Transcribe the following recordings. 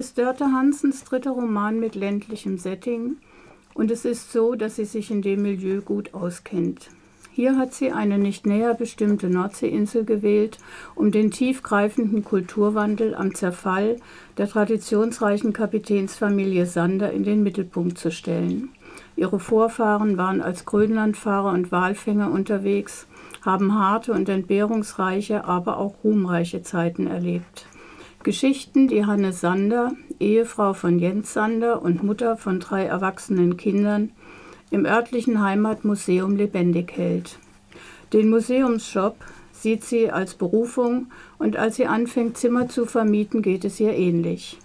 ist Dörte Hansens dritter Roman mit ländlichem Setting und es ist so, dass sie sich in dem Milieu gut auskennt. Hier hat sie eine nicht näher bestimmte Nordseeinsel gewählt, um den tiefgreifenden Kulturwandel am Zerfall der traditionsreichen Kapitänsfamilie Sander in den Mittelpunkt zu stellen. Ihre Vorfahren waren als Grönlandfahrer und Walfänger unterwegs, haben harte und entbehrungsreiche, aber auch ruhmreiche Zeiten erlebt. Geschichten, die Hanne Sander, Ehefrau von Jens Sander und Mutter von drei erwachsenen Kindern, im örtlichen Heimatmuseum lebendig hält. Den Museumsshop sieht sie als Berufung und als sie anfängt, Zimmer zu vermieten, geht es ihr ähnlich.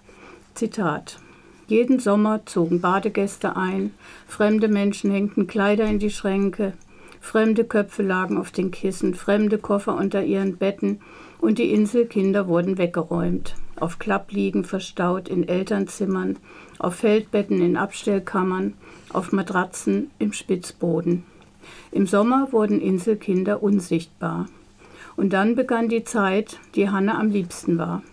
Zitat. Jeden Sommer zogen Badegäste ein, fremde Menschen hängten Kleider in die Schränke, fremde Köpfe lagen auf den Kissen, fremde Koffer unter ihren Betten und die Inselkinder wurden weggeräumt, auf Klappliegen verstaut in Elternzimmern, auf Feldbetten in Abstellkammern, auf Matratzen im Spitzboden. Im Sommer wurden Inselkinder unsichtbar. Und dann begann die Zeit, die Hanne am liebsten war.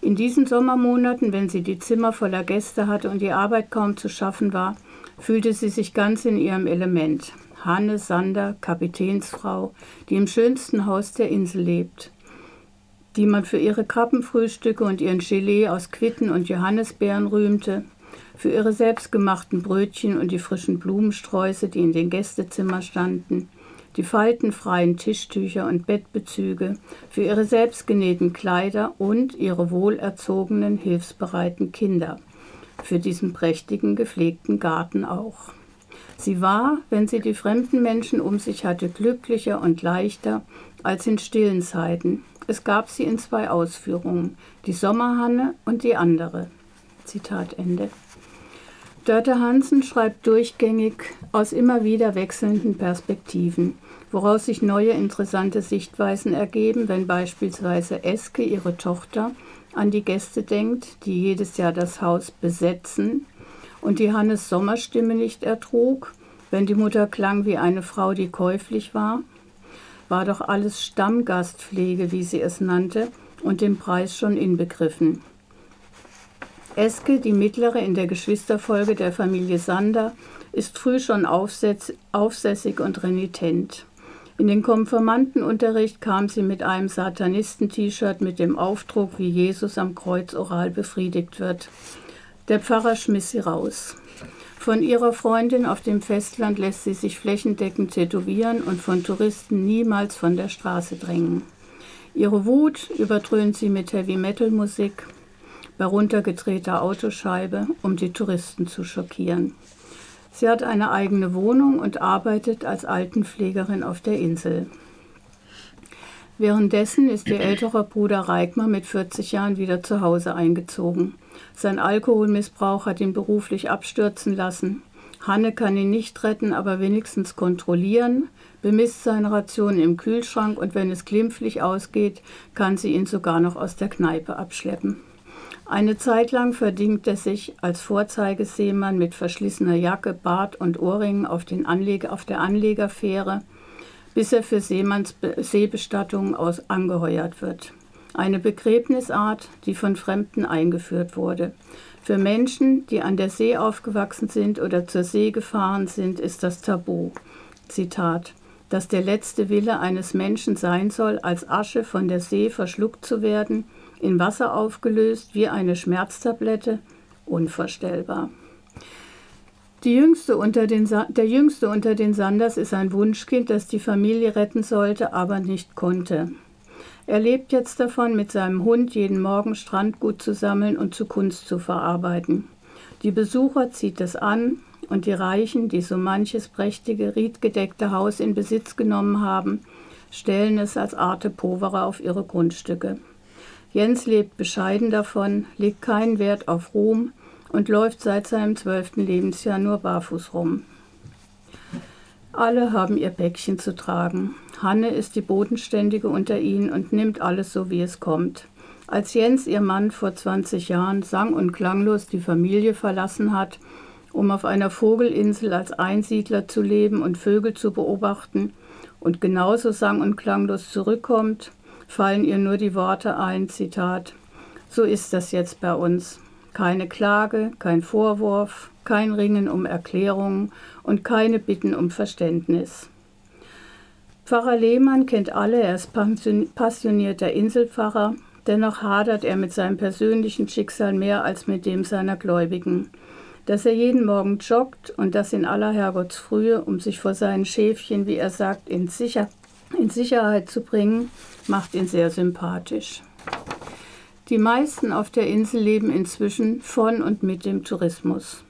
In diesen Sommermonaten, wenn sie die Zimmer voller Gäste hatte und die Arbeit kaum zu schaffen war, fühlte sie sich ganz in ihrem Element. Hanne Sander, Kapitänsfrau, die im schönsten Haus der Insel lebt die man für ihre Krabbenfrühstücke und ihren Gelee aus Quitten und Johannisbeeren rühmte, für ihre selbstgemachten Brötchen und die frischen Blumensträuße, die in den Gästezimmern standen, die faltenfreien Tischtücher und Bettbezüge, für ihre selbstgenähten Kleider und ihre wohlerzogenen, hilfsbereiten Kinder, für diesen prächtigen, gepflegten Garten auch. Sie war, wenn sie die fremden Menschen um sich hatte, glücklicher und leichter als in stillen Zeiten, es gab sie in zwei Ausführungen, die Sommerhanne und die andere. Zitat Ende. Dörte Hansen schreibt durchgängig aus immer wieder wechselnden Perspektiven, woraus sich neue interessante Sichtweisen ergeben, wenn beispielsweise Eske, ihre Tochter, an die Gäste denkt, die jedes Jahr das Haus besetzen und die Hannes Sommerstimme nicht ertrug, wenn die Mutter klang wie eine Frau, die käuflich war war doch alles Stammgastpflege, wie sie es nannte, und den Preis schon inbegriffen. Eske, die mittlere in der Geschwisterfolge der Familie Sander, ist früh schon aufsässig und renitent. In den Konfirmandenunterricht kam sie mit einem Satanisten-T-Shirt mit dem Aufdruck, wie Jesus am Kreuz oral befriedigt wird. Der Pfarrer schmiss sie raus. Von ihrer Freundin auf dem Festland lässt sie sich flächendeckend tätowieren und von Touristen niemals von der Straße drängen. Ihre Wut überdröhnt sie mit Heavy-Metal-Musik bei runtergedrehter Autoscheibe, um die Touristen zu schockieren. Sie hat eine eigene Wohnung und arbeitet als Altenpflegerin auf der Insel. Währenddessen ist ihr älterer Bruder Reikmar mit 40 Jahren wieder zu Hause eingezogen. Sein Alkoholmissbrauch hat ihn beruflich abstürzen lassen. Hanne kann ihn nicht retten, aber wenigstens kontrollieren, bemisst seine Rationen im Kühlschrank und wenn es glimpflich ausgeht, kann sie ihn sogar noch aus der Kneipe abschleppen. Eine Zeit lang verdingt er sich als Vorzeigeseemann mit verschlissener Jacke, Bart und Ohrringen auf, Anleger, auf der Anlegerfähre, bis er für Seemanns Seebestattungen aus angeheuert wird. Eine Begräbnisart, die von Fremden eingeführt wurde. Für Menschen, die an der See aufgewachsen sind oder zur See gefahren sind, ist das Tabu. Zitat. Dass der letzte Wille eines Menschen sein soll, als Asche von der See verschluckt zu werden, in Wasser aufgelöst wie eine Schmerztablette, unvorstellbar. Jüngste der Jüngste unter den Sanders ist ein Wunschkind, das die Familie retten sollte, aber nicht konnte. Er lebt jetzt davon, mit seinem Hund jeden Morgen Strandgut zu sammeln und zu Kunst zu verarbeiten. Die Besucher zieht es an und die Reichen, die so manches prächtige, riedgedeckte Haus in Besitz genommen haben, stellen es als Arte Povera auf ihre Grundstücke. Jens lebt bescheiden davon, legt keinen Wert auf Ruhm und läuft seit seinem zwölften Lebensjahr nur barfuß rum. Alle haben ihr Päckchen zu tragen. Hanne ist die Bodenständige unter ihnen und nimmt alles so, wie es kommt. Als Jens, ihr Mann, vor 20 Jahren sang- und klanglos die Familie verlassen hat, um auf einer Vogelinsel als Einsiedler zu leben und Vögel zu beobachten, und genauso sang- und klanglos zurückkommt, fallen ihr nur die Worte ein, Zitat, so ist das jetzt bei uns. Keine Klage, kein Vorwurf, kein Ringen um Erklärungen und keine Bitten um Verständnis. Pfarrer Lehmann kennt alle, er ist passionierter Inselpfarrer, dennoch hadert er mit seinem persönlichen Schicksal mehr als mit dem seiner Gläubigen. Dass er jeden Morgen joggt und das in aller Herrgottsfrühe, um sich vor seinen Schäfchen, wie er sagt, in, Sicher in Sicherheit zu bringen, macht ihn sehr sympathisch. Die meisten auf der Insel leben inzwischen von und mit dem Tourismus.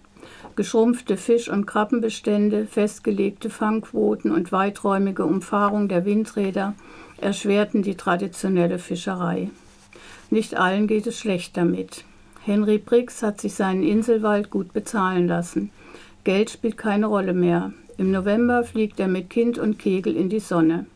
Geschrumpfte Fisch- und Krabbenbestände, festgelegte Fangquoten und weiträumige Umfahrung der Windräder erschwerten die traditionelle Fischerei. Nicht allen geht es schlecht damit. Henry Briggs hat sich seinen Inselwald gut bezahlen lassen. Geld spielt keine Rolle mehr. Im November fliegt er mit Kind und Kegel in die Sonne.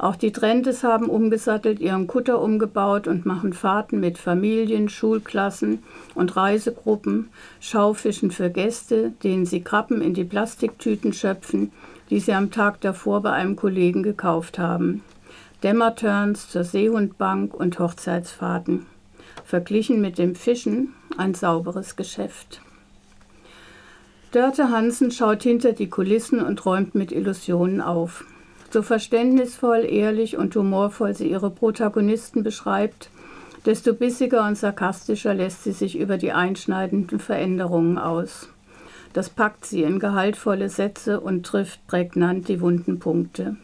Auch die Trentes haben umgesattelt, ihren Kutter umgebaut und machen Fahrten mit Familien, Schulklassen und Reisegruppen, Schaufischen für Gäste, denen sie Krabben in die Plastiktüten schöpfen, die sie am Tag davor bei einem Kollegen gekauft haben. Dämmerturns zur Seehundbank und Hochzeitsfahrten. Verglichen mit dem Fischen ein sauberes Geschäft. Dörte Hansen schaut hinter die Kulissen und räumt mit Illusionen auf. So verständnisvoll, ehrlich und humorvoll sie ihre Protagonisten beschreibt, desto bissiger und sarkastischer lässt sie sich über die einschneidenden Veränderungen aus. Das packt sie in gehaltvolle Sätze und trifft prägnant die wunden Punkte.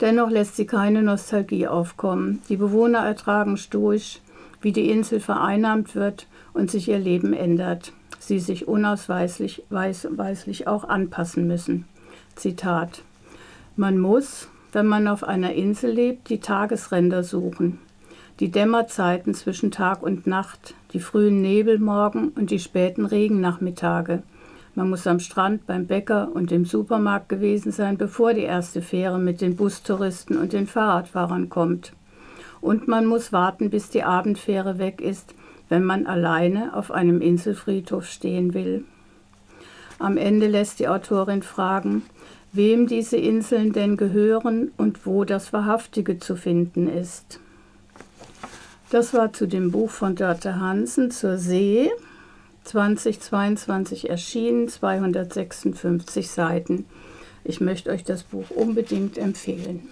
Dennoch lässt sie keine Nostalgie aufkommen. Die Bewohner ertragen stoisch, wie die Insel vereinnahmt wird und sich ihr Leben ändert. Sie sich unausweislich weislich auch anpassen müssen. Zitat man muss, wenn man auf einer Insel lebt, die Tagesränder suchen, die Dämmerzeiten zwischen Tag und Nacht, die frühen Nebelmorgen und die späten Regennachmittage. Man muss am Strand, beim Bäcker und im Supermarkt gewesen sein, bevor die erste Fähre mit den Bustouristen und den Fahrradfahrern kommt. Und man muss warten, bis die Abendfähre weg ist, wenn man alleine auf einem Inselfriedhof stehen will. Am Ende lässt die Autorin fragen, wem diese Inseln denn gehören und wo das Wahrhaftige zu finden ist. Das war zu dem Buch von Dörte Hansen zur See, 2022 erschienen, 256 Seiten. Ich möchte euch das Buch unbedingt empfehlen.